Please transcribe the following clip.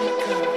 Let me.